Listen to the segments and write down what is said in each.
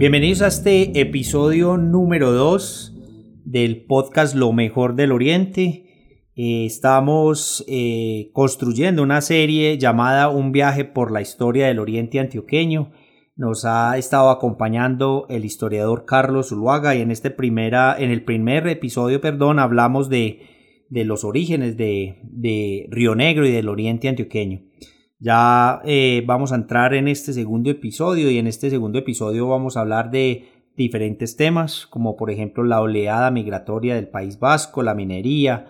Bienvenidos a este episodio número 2 del podcast Lo mejor del Oriente. Eh, estamos eh, construyendo una serie llamada Un viaje por la historia del Oriente Antioqueño. Nos ha estado acompañando el historiador Carlos Zuluaga y en, este primera, en el primer episodio perdón, hablamos de, de los orígenes de, de Río Negro y del Oriente Antioqueño. Ya eh, vamos a entrar en este segundo episodio y en este segundo episodio vamos a hablar de diferentes temas como por ejemplo la oleada migratoria del País Vasco, la minería,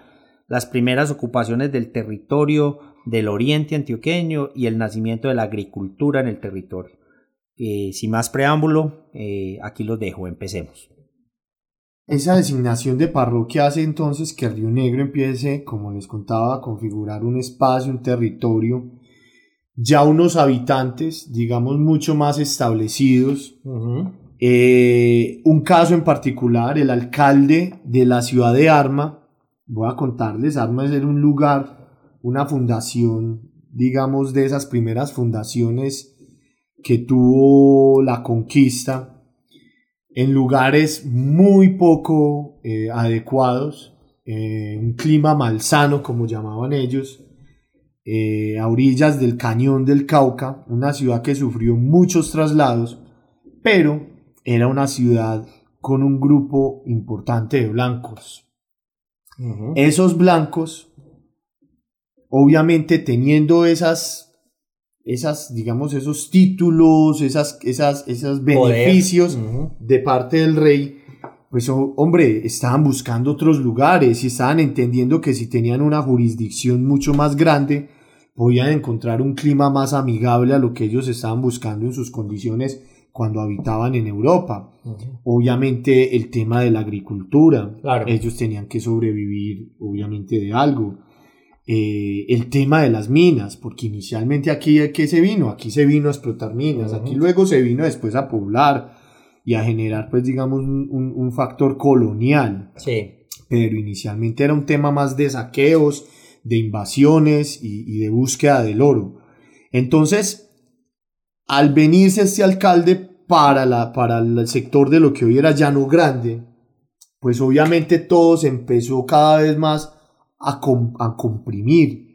las primeras ocupaciones del territorio del oriente antioqueño y el nacimiento de la agricultura en el territorio. Eh, sin más preámbulo, eh, aquí los dejo, empecemos. Esa designación de parroquia hace entonces que Río Negro empiece, como les contaba, a configurar un espacio, un territorio ya unos habitantes, digamos, mucho más establecidos. Eh, un caso en particular, el alcalde de la ciudad de Arma, voy a contarles, Arma es un lugar, una fundación, digamos, de esas primeras fundaciones que tuvo la conquista, en lugares muy poco eh, adecuados, eh, un clima malsano, como llamaban ellos, eh, a orillas del cañón del Cauca, una ciudad que sufrió muchos traslados, pero era una ciudad con un grupo importante de blancos. Esos blancos, obviamente teniendo esas, esas, digamos, esos títulos, esas, esas, esos beneficios de parte del rey, pues hombre, estaban buscando otros lugares y estaban entendiendo que si tenían una jurisdicción mucho más grande, podían encontrar un clima más amigable a lo que ellos estaban buscando en sus condiciones cuando habitaban en Europa. Obviamente el tema de la agricultura, ellos tenían que sobrevivir obviamente de algo. Eh, el tema de las minas, porque inicialmente aquí ¿qué se vino? Aquí se vino a explotar minas, aquí luego se vino después a poblar y a generar, pues, digamos, un, factor colonial. Sí. Pero inicialmente era un tema más de saqueos, de invasiones y, de búsqueda del oro. Entonces, al venirse este alcalde para, la, para el sector de lo que hoy era Llano Grande, pues obviamente todo se empezó cada vez más a, a comprimir.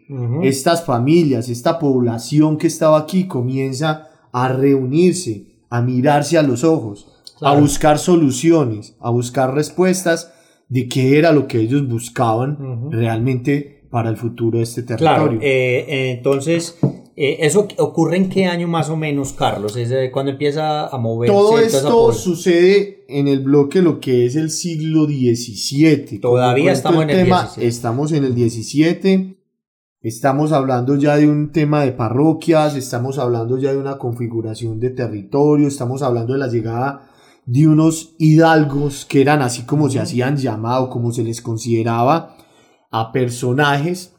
Estas familias, esta población que estaba aquí comienza a reunirse, a mirarse a los ojos a buscar soluciones, a buscar respuestas de qué era lo que ellos buscaban realmente para el futuro de este territorio. Claro, eh, entonces, eh, ¿eso ocurre en qué año más o menos, Carlos? Es cuando empieza a moverse. Todo esto sucede en el bloque lo que es el siglo XVII. Todavía estamos en el tema, Estamos en el XVII. Estamos hablando ya de un tema de parroquias, estamos hablando ya de una configuración de territorio, estamos hablando de la llegada de unos hidalgos que eran así como se hacían llamado, como se les consideraba, a personajes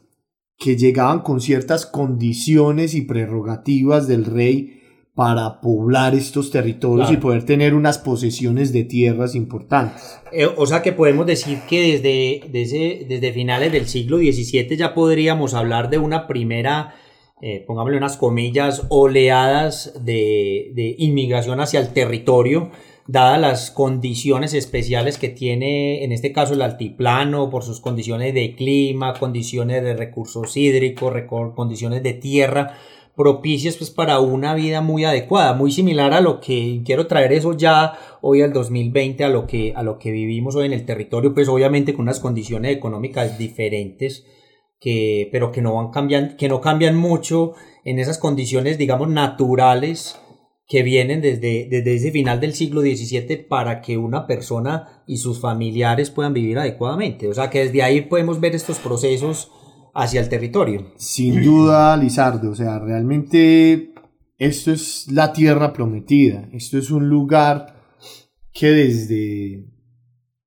que llegaban con ciertas condiciones y prerrogativas del rey para poblar estos territorios y poder tener unas posesiones de tierras importantes. Eh, o sea que podemos decir que desde, desde, desde finales del siglo XVII ya podríamos hablar de una primera, eh, pongámosle unas comillas, oleadas de, de inmigración hacia el territorio dadas las condiciones especiales que tiene, en este caso, el altiplano, por sus condiciones de clima, condiciones de recursos hídricos, condiciones de tierra, propicias pues para una vida muy adecuada, muy similar a lo que quiero traer eso ya hoy al 2020 a lo que a lo que vivimos hoy en el territorio, pues obviamente con unas condiciones económicas diferentes que pero que no van cambiando, que no cambian mucho en esas condiciones digamos naturales que vienen desde, desde ese final del siglo XVII para que una persona y sus familiares puedan vivir adecuadamente. O sea que desde ahí podemos ver estos procesos hacia el territorio. Sin duda, Lizardo, o sea, realmente esto es la tierra prometida, esto es un lugar que desde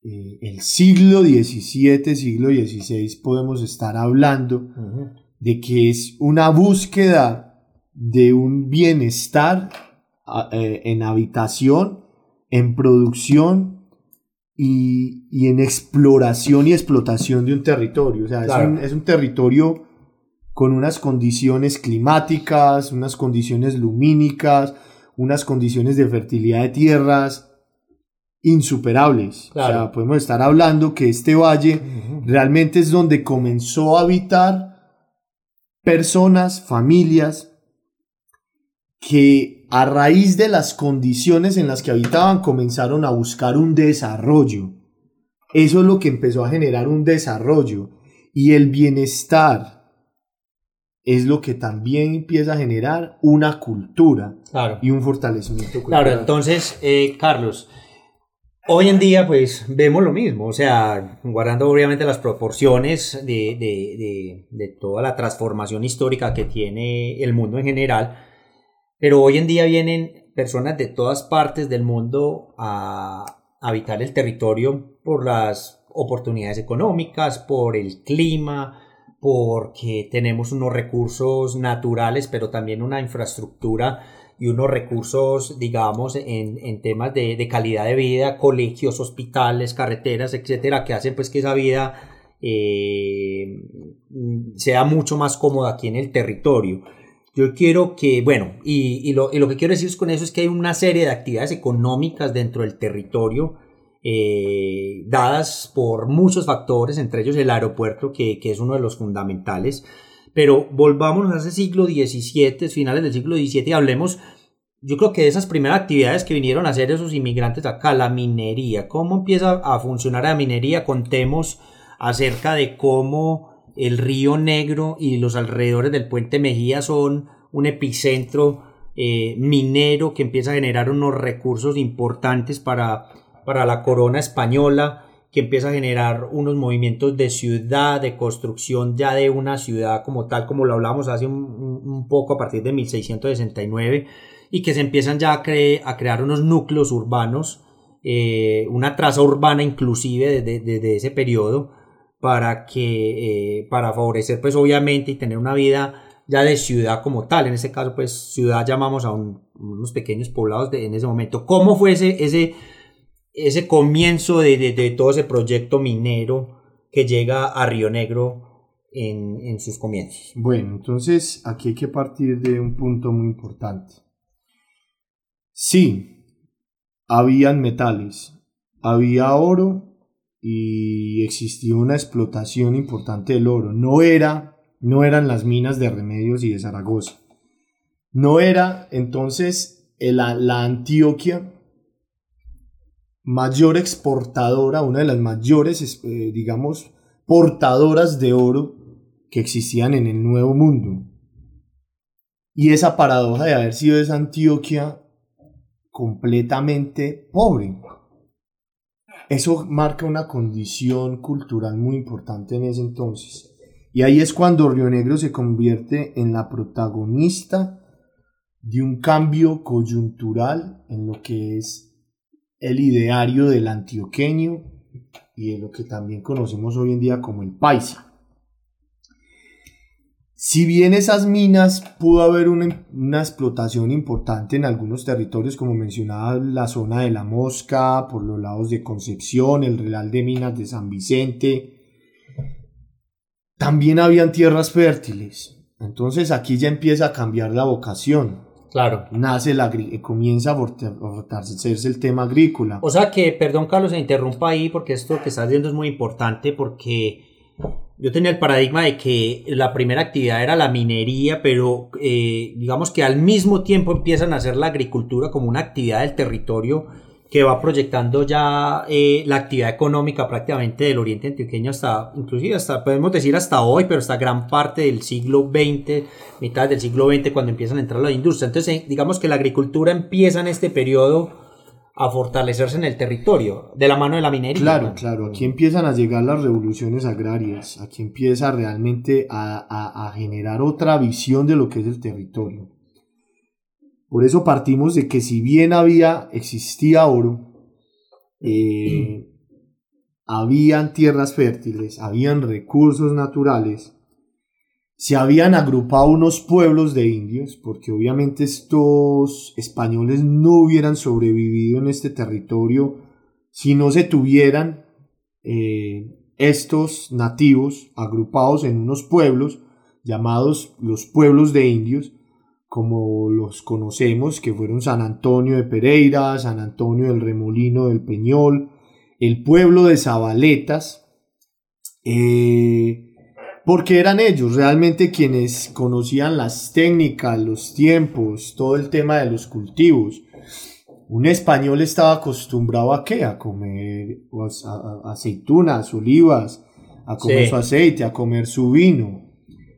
eh, el siglo XVII, siglo XVI podemos estar hablando de que es una búsqueda de un bienestar en habitación, en producción y, en exploración y explotación de un territorio. O sea, es, un, es un territorio con unas condiciones climáticas, unas condiciones lumínicas, unas condiciones de fertilidad de tierras, insuperables. O sea, podemos estar hablando que este valle realmente es donde comenzó a habitar personas, familias, que a raíz de las condiciones en las que habitaban comenzaron a buscar un desarrollo. Eso es lo que empezó a generar un desarrollo. Y el bienestar es lo que también empieza a generar una cultura y un fortalecimiento cultural. Claro, entonces, eh, Carlos, Hoy en día, pues vemos lo mismo, o sea, guardando obviamente las proporciones de, de, de, toda la transformación histórica que tiene el mundo en general, pero hoy en día vienen personas de todas partes del mundo a habitar el territorio por las oportunidades económicas, por el clima, porque tenemos unos recursos naturales, pero también una infraestructura y unos recursos, digamos, en, temas de, de, calidad de vida, colegios, hospitales, carreteras, etcétera, que hacen pues que esa vida eh, sea mucho más cómoda aquí en el territorio. Yo quiero que, bueno, y, y, lo, y, lo, que quiero decir con eso es que hay una serie de actividades económicas dentro del territorio eh, dadas por muchos factores, entre ellos el aeropuerto, que, que es uno de los fundamentales. Pero volvámonos a ese siglo XVII, finales del siglo XVII, y hablemos, yo creo que de esas primeras actividades que vinieron a hacer esos inmigrantes acá, la minería. ¿Cómo empieza a funcionar la minería? Contemos acerca de cómo el río Negro y los alrededores del puente Mejía son un epicentro eh, minero que empieza a generar unos recursos importantes para, para la corona española que empieza a generar unos movimientos de ciudad, de construcción ya de una ciudad como tal, como lo hablamos hace un, poco a partir de 1669, y que se empiezan ya a, crear unos núcleos urbanos, eh, una traza urbana inclusive desde, ese periodo, para que, eh, para favorecer pues obviamente y tener una vida ya de ciudad como tal, en este caso pues ciudad llamamos a unos pequeños poblados de, en ese momento. ¿Cómo fue ese, ese ese comienzo de, todo ese proyecto minero que llega a Río Negro en, sus comienzos. Bueno, entonces aquí hay que partir de un punto muy importante. Sí, habían metales, había oro y existía una explotación importante del oro. No era, no eran las minas de Remedios y de Zaragoza. No era entonces la Antioquia mayor exportadora, una de las mayores, eh, digamos, portadoras de oro que existían en el Nuevo Mundo. Y esa paradoja de haber sido esa Antioquia completamente pobre. Eso marca una condición cultural muy importante en ese entonces. Y ahí es cuando Río Negro se convierte en la protagonista de un cambio coyuntural en lo que es el ideario del antioqueño y de lo que también conocemos hoy en día como el paisa. Si bien esas minas pudo haber una, explotación importante en algunos territorios, como mencionaba la zona de la Mosca, por los lados de Concepción, el Real de Minas de San Vicente, también habían tierras fértiles. Entonces aquí ya empieza a cambiar la vocación. Claro. Nace la, comienza a fortalecerse el tema agrícola. O sea que, perdón Carlos, se interrumpa ahí porque esto que estás viendo es muy importante porque yo tenía el paradigma de que la primera actividad era la minería, pero eh, digamos que al mismo tiempo empiezan a hacer la agricultura como una actividad del territorio que va proyectando ya eh, la actividad económica prácticamente del oriente antioqueño hasta, inclusive hasta, podemos decir hasta hoy, pero hasta gran parte del siglo XX, mitad del siglo XX, cuando empiezan a entrar la industria. Entonces, eh, digamos que la agricultura empieza en este periodo a fortalecerse en el territorio, de la mano de la minería. Claro, claro, aquí empiezan a llegar las revoluciones agrarias, aquí empieza realmente a, a generar otra visión de lo que es el territorio. Por eso partimos de que si bien había, existía oro, eh, habían tierras fértiles, habían recursos naturales, se habían agrupado unos pueblos de indios, porque obviamente estos españoles no hubieran sobrevivido en este territorio si no se tuvieran eh, estos nativos agrupados en unos pueblos llamados los pueblos de indios, como los conocemos, que fueron San Antonio de Pereira, San Antonio del Remolino del Peñol, el pueblo de Zabaletas, eh, porque eran ellos realmente quienes conocían las técnicas, los tiempos, todo el tema de los cultivos. Un español estaba acostumbrado a qué? A comer aceitunas, olivas, a comer su aceite, a comer su vino,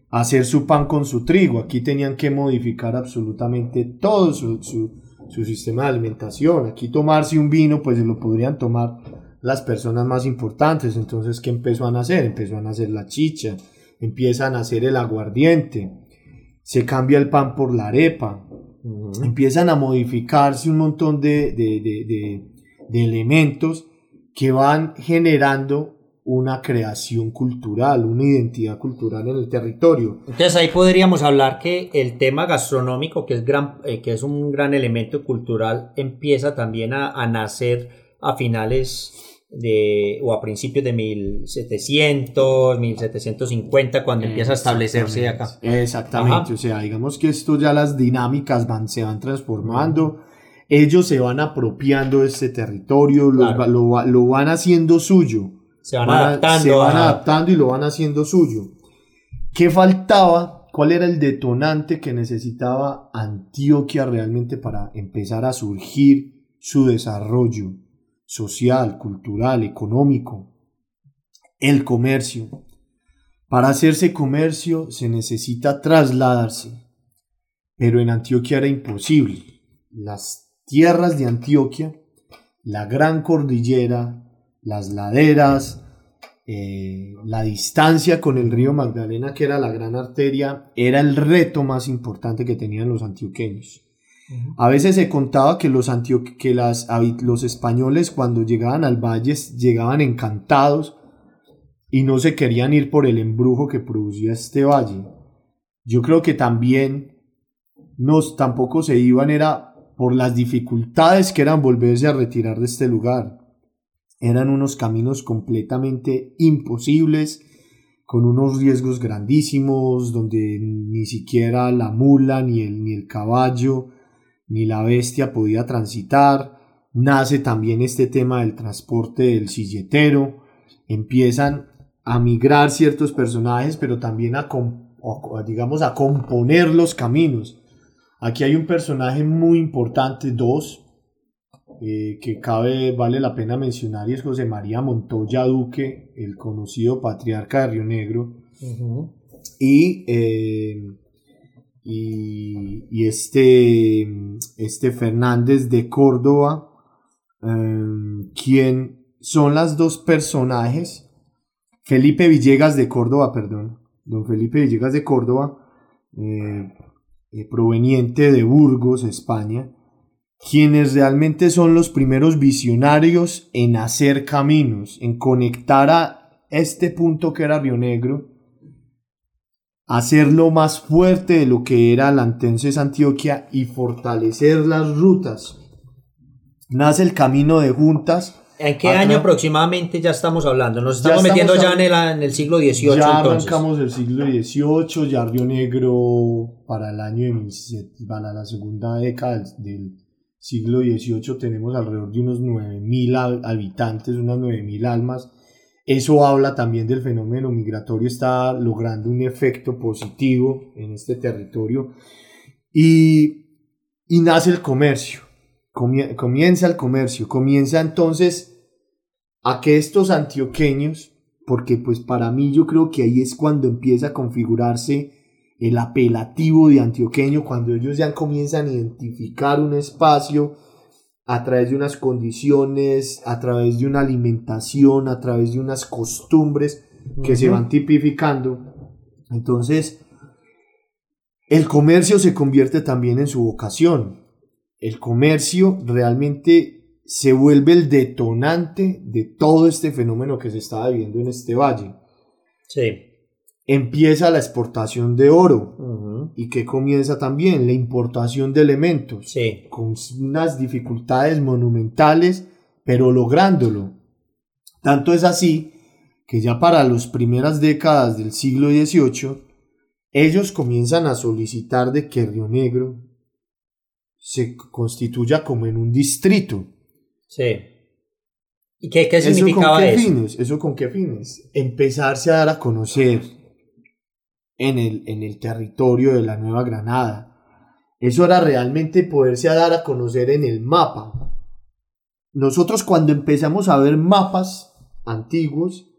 a hacer su pan con su trigo. Aquí tenían que modificar absolutamente todo su, su sistema de alimentación. Aquí tomarse un vino, pues lo podrían tomar las personas más importantes. Entonces, ¿qué empezó a hacer? Empezó a nacer la chicha, empiezan a hacer el aguardiente, se cambia el pan por la arepa, empiezan a modificarse un montón de, elementos que van generando una creación cultural, una identidad cultural en el territorio. Entonces ahí podríamos hablar que el tema gastronómico, que es, gran, eh, que es un gran elemento cultural, empieza también a, a nacer a finales de, o a principios de 1700, 1750, cuando empieza a establecerse acá. Exactamente, o sea, digamos que esto ya las dinámicas van, se van transformando, ellos se van apropiando de este territorio, lo, lo, van haciendo suyo. Se van, adaptando. Se van adaptando y lo van haciendo suyo. ¿Qué faltaba? ¿Cuál era el detonante que necesitaba Antioquia realmente para empezar a surgir su desarrollo? Social, cultural, económico, el comercio. Para hacerse comercio se necesita trasladarse, pero en Antioquia era imposible. Las tierras de Antioquia, la gran cordillera, las laderas, eh, la distancia con el río Magdalena, que era la gran arteria, era el reto más importante que tenían los antioqueños. A veces se contaba que los, que las, los españoles cuando llegaban al valle llegaban encantados y no se querían ir por el embrujo que producía este valle. Yo creo que también nos tampoco se iban era por las dificultades que eran volverse a retirar de este lugar. Eran unos caminos completamente imposibles, con unos riesgos grandísimos, donde ni siquiera la mula ni el, ni el caballo ni la bestia podía transitar, nace también este tema del transporte del silletero, empiezan a migrar ciertos personajes, pero también a, digamos, a componer los caminos. Aquí hay un personaje muy importante, dos, eh, que cabe, vale la pena mencionar, y es José María Montoya Duque, el conocido patriarca de Río Negro, y eh, y, este, este Fernández de Córdoba, em, quien son las dos personajes, Felipe Villegas de Córdoba, perdón, don Felipe Villegas de Córdoba, eh, eh, proveniente de Burgos, España, quienes realmente son los primeros visionarios en hacer caminos, en conectar a este punto que era Río Negro hacerlo más fuerte de lo que era la entonces Antioquia y fortalecer las rutas. Nace el camino de juntas. ¿En qué año aproximadamente ya estamos hablando? Nos estamos, metiendo ya en el, siglo XVIII. Ya arrancamos el siglo XVIII, ya Río Negro para el año de, para la segunda década del, siglo XVIII tenemos alrededor de unos 9.000 habitantes, unas 9.000 almas eso habla también del fenómeno migratorio, está logrando un efecto positivo en este territorio. Y, nace el comercio, comienza el comercio, comienza entonces a que estos antioqueños, porque pues para mí yo creo que ahí es cuando empieza a configurarse el apelativo de antioqueño, cuando ellos ya comienzan a identificar un espacio, a través de unas condiciones, a través de una alimentación, a través de unas costumbres que se van tipificando. Entonces, el comercio se convierte también en su vocación. el comercio realmente se vuelve el detonante de todo este fenómeno que se estaba viviendo en este valle. Sí. Empieza la exportación de oro y que comienza también la importación de elementos Sí. con unas dificultades monumentales, pero lográndolo. Tanto es así que ya para las primeras décadas del siglo XVIII, ellos comienzan a solicitar de que Río Negro se constituya como en un distrito. Sí. ¿Y qué, qué ¿Eso con significaba qué eso? fines? ¿Eso con qué fines? Empezarse a dar a conocer en el, en el territorio de la Nueva Granada. Eso era realmente poderse dar a conocer en el mapa. Nosotros cuando empezamos a ver mapas antiguos,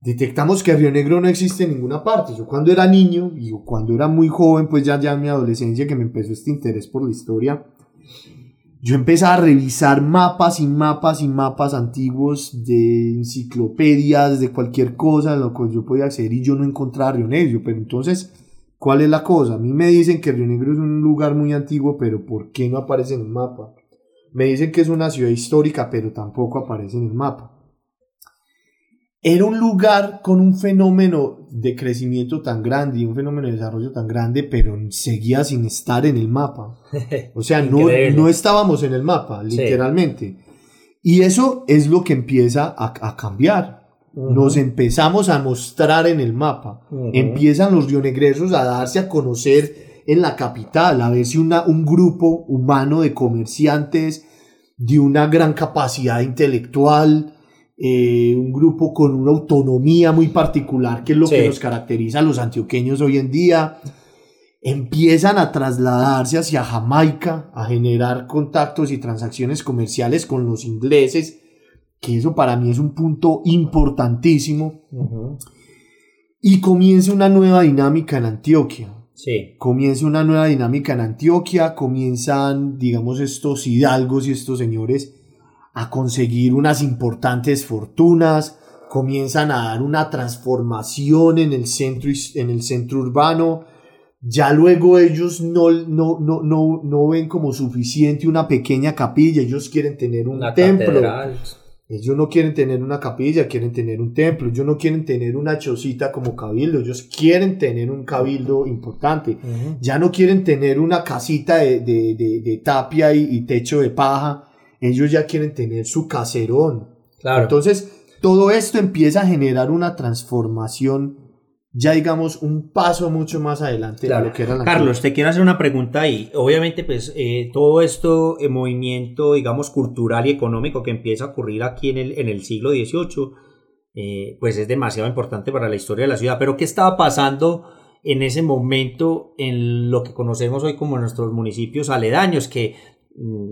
detectamos que Río Negro no existe en ninguna parte. Yo cuando era niño y cuando era muy joven, pues ya, ya en mi adolescencia que me empezó este interés por la historia, yo empecé a revisar mapas y mapas y mapas antiguos de enciclopedias, de cualquier cosa, lo que yo podía hacer y yo no encontraba Río Negro. Pero entonces, ¿cuál es la cosa? A mí me dicen que Río Negro es un lugar muy antiguo, pero ¿por qué no aparece en el mapa? Me dicen que es una ciudad histórica, pero tampoco aparece en el mapa. Era un lugar con un fenómeno de crecimiento tan grande y un fenómeno de desarrollo tan grande, pero seguía sin estar en el mapa. O sea, no, no estábamos en el mapa, Sí. literalmente. Y eso es lo que empieza a, a cambiar. Nos empezamos a mostrar en el mapa. Empiezan los rionegresos a darse a conocer en la capital, a ver si una, un grupo humano de comerciantes de una gran capacidad intelectual, eh, un grupo con una autonomía muy particular, que es lo Sí. que nos caracteriza a los antioqueños hoy en día, empiezan a trasladarse hacia Jamaica, a generar contactos y transacciones comerciales con los ingleses, que eso para mí es un punto importantísimo, y comienza una nueva dinámica en Antioquia. Sí. Comienza una nueva dinámica en Antioquia, comienzan, digamos, estos hidalgos y estos señores a conseguir unas importantes fortunas, comienzan a dar una transformación en el centro, en el centro urbano. Ya luego ellos no, no, no, no, no ven como suficiente una pequeña capilla, ellos quieren tener un Una templo. catedral. Ellos no quieren tener una capilla, quieren tener un templo. Ellos no quieren tener una chocita como cabildo. Ellos quieren tener un cabildo importante. Ya no quieren tener una casita de, de- de- de tapia y, y techo de paja. Ellos ya quieren tener su caserón. Claro. Entonces, todo esto empieza a generar una transformación, ya digamos, un paso mucho más adelante Claro. de lo que era la Carlos, te quiero hacer una pregunta ahí. Obviamente, pues eh, todo esto, el movimiento, digamos, cultural y económico que empieza a ocurrir aquí en el, en el siglo XVIII, eh, pues es demasiado importante para la historia de la ciudad. Pero, ¿qué estaba pasando en ese momento en lo que conocemos hoy como nuestros municipios aledaños? Que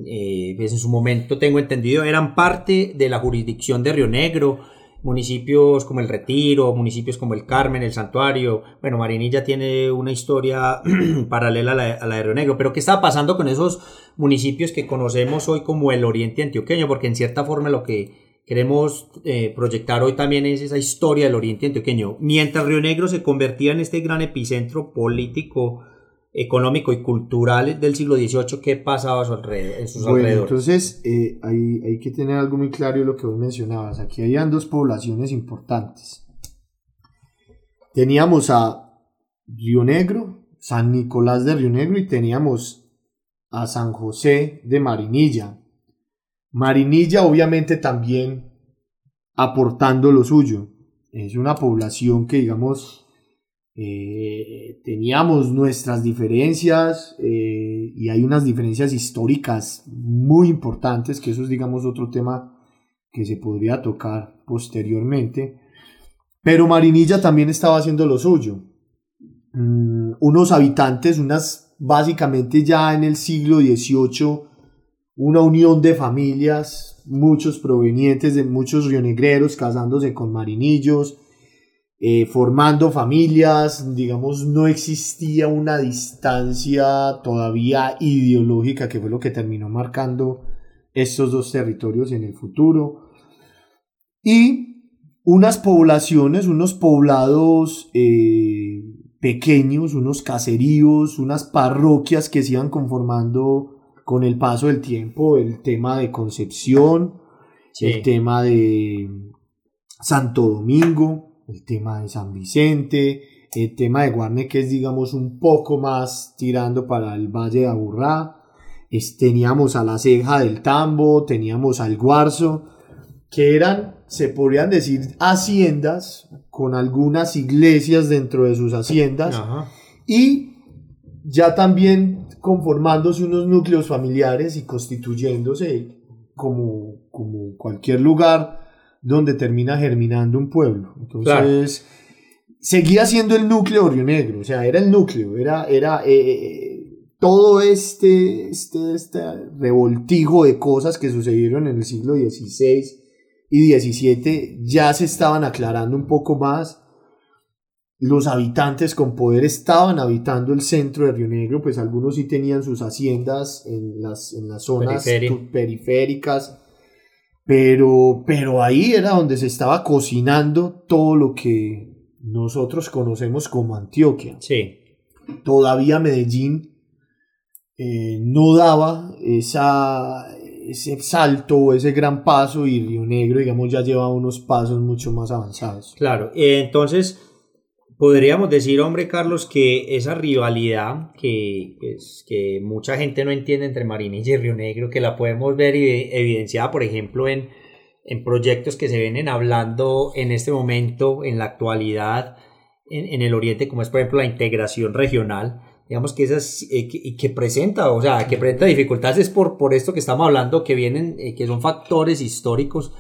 eh, pues en su momento, tengo entendido, eran parte de la jurisdicción de Río Negro, municipios como el Retiro, municipios como el Carmen, el Santuario. Bueno, Marinilla tiene una historia paralela a la, a la de Río Negro, pero ¿qué está pasando con esos municipios que conocemos hoy como el Oriente Antioqueño? Porque en cierta forma lo que queremos eh, proyectar hoy también es esa historia del Oriente Antioqueño. Mientras Río Negro se convertía en este gran epicentro político, económico y cultural del siglo XVIII, ¿qué pasaba a su alrededor, en sus Bueno, alrededores? entonces eh, hay, hay que tener algo muy claro lo que vos mencionabas. Aquí habían dos poblaciones importantes. Teníamos a Río Negro, San Nicolás de Río Negro y teníamos a San José de Marinilla. Marinilla obviamente también aportando lo suyo. Es una población que digamos eh, teníamos nuestras diferencias eh, y hay unas diferencias históricas muy importantes, que eso es digamos otro tema que se podría tocar posteriormente. Pero Marinilla también estaba haciendo lo suyo. Mm, unos habitantes, unas básicamente ya en el siglo XVIII, una unión de familias, muchos provenientes de muchos rionegreros casándose con marinillos, eh, formando familias, digamos, no existía una distancia todavía ideológica que fue lo que terminó marcando estos dos territorios en el futuro. Y unas poblaciones, unos poblados eh, pequeños, unos caseríos, unas parroquias que se iban conformando con el paso del tiempo el tema de Concepción, el tema de Santo Domingo, el tema de San Vicente, el tema de Guarne que es digamos un poco más tirando para el Valle de Aburrá, teníamos a la ceja del Tambo, teníamos al Guarzo, que eran, se podrían decir, haciendas con algunas iglesias dentro de sus haciendas y ya también conformándose unos núcleos familiares y constituyéndose como, como cualquier lugar donde termina germinando un pueblo. Entonces, seguía siendo el núcleo Río Negro, o sea, era el núcleo, era, era eh, eh, todo este, este, este revoltijo de cosas que sucedieron en el siglo XVI y XVII ya se estaban aclarando un poco más. Los habitantes con poder estaban habitando el centro de Río Negro, pues algunos sí tenían sus haciendas en las, en las zonas periféricas, pero, pero ahí era donde se estaba cocinando todo lo que nosotros conocemos como Antioquia. Sí. Todavía Medellín eh, no daba esa, ese salto o ese gran paso y Río Negro, digamos, ya lleva unos pasos mucho más avanzados. Claro, entonces podríamos decir, hombre Carlos, que esa rivalidad que, pues, que mucha gente no entiende entre Marinilla y Río Negro, que la podemos ver evidenciada, por ejemplo, en en proyectos que se vienen hablando en este momento, en la actualidad, en, el Oriente, como es por ejemplo la integración regional, digamos que esas, eh, que, que, presenta, o sea, que presenta dificultades es por, por esto que estamos hablando, que vienen, eh, que son factores históricos.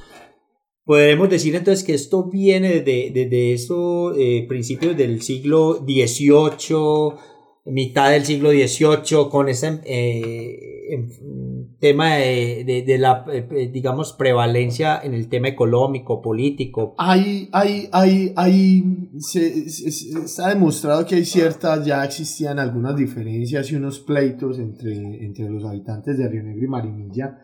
Podremos decir entonces que esto viene desde, de esos eh, principios del siglo XVIII, mitad del siglo XVIII, con ese tema de, de, la, eh, eh, digamos, prevalencia en el tema económico, político. Hay, hay, hay, hay, se, se, ha demostrado que hay ciertas, ya existían algunas diferencias y unos pleitos entre, entre los habitantes de Río Negro y Marinilla,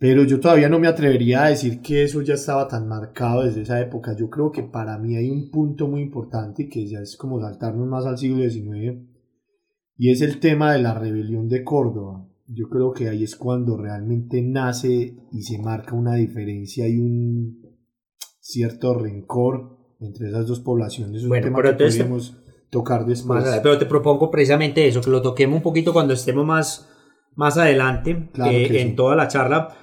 pero yo todavía no me atrevería a decir que eso ya estaba tan marcado desde esa época. Yo creo que para mí hay un punto muy importante que ya es como saltarnos más al siglo XIX, y es el tema de la rebelión de Córdoba yo creo que ahí es cuando realmente nace y se marca una diferencia y un cierto rencor entre esas dos poblaciones. Es bueno, un tema pero que podemos tocar después. pero te propongo precisamente eso, que lo toquemos un poquito cuando estemos más, más adelante eh, en toda la charla.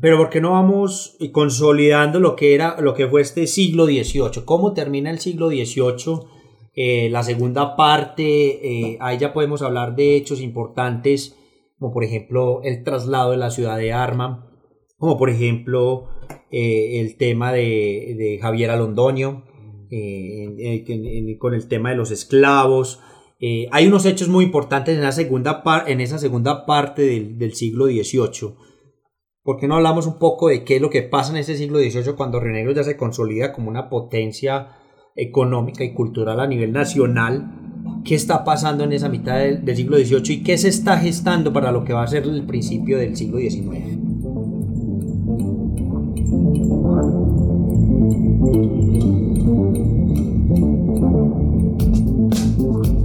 Pero ¿por qué no vamos consolidando lo que era, lo que fue este siglo XVIII? ¿Cómo termina el siglo XVIII? Eh, la segunda parte, eh, ahí ya podemos hablar de hechos importantes como por ejemplo el traslado de la ciudad de Arma, como por ejemplo eh, el tema de, Javier Alondoño, con el tema de los esclavos. Hay unos hechos muy importantes en, la segunda en esa segunda parte del, siglo XVIII. ¿Por qué no hablamos un poco de qué es lo que pasa en ese siglo XVIII cuando Río ya se consolida como una potencia económica y cultural a nivel nacional qué está pasando en esa mitad del, siglo XVIII y qué se está gestando para lo que va a ser el principio del siglo XIX.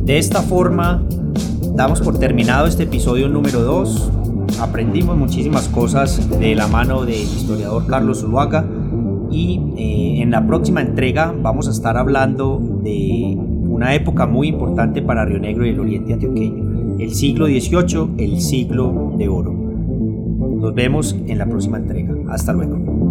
De esta forma, damos por terminado este episodio número 2. Aprendimos muchísimas cosas de la mano del historiador Carlos Zuluaga y eh, en la próxima entrega vamos a estar hablando de una época muy importante para Río Negro y el oriente antioqueño, el siglo XVIII, el siglo de oro. Nos vemos en la próxima entrega. Hasta luego.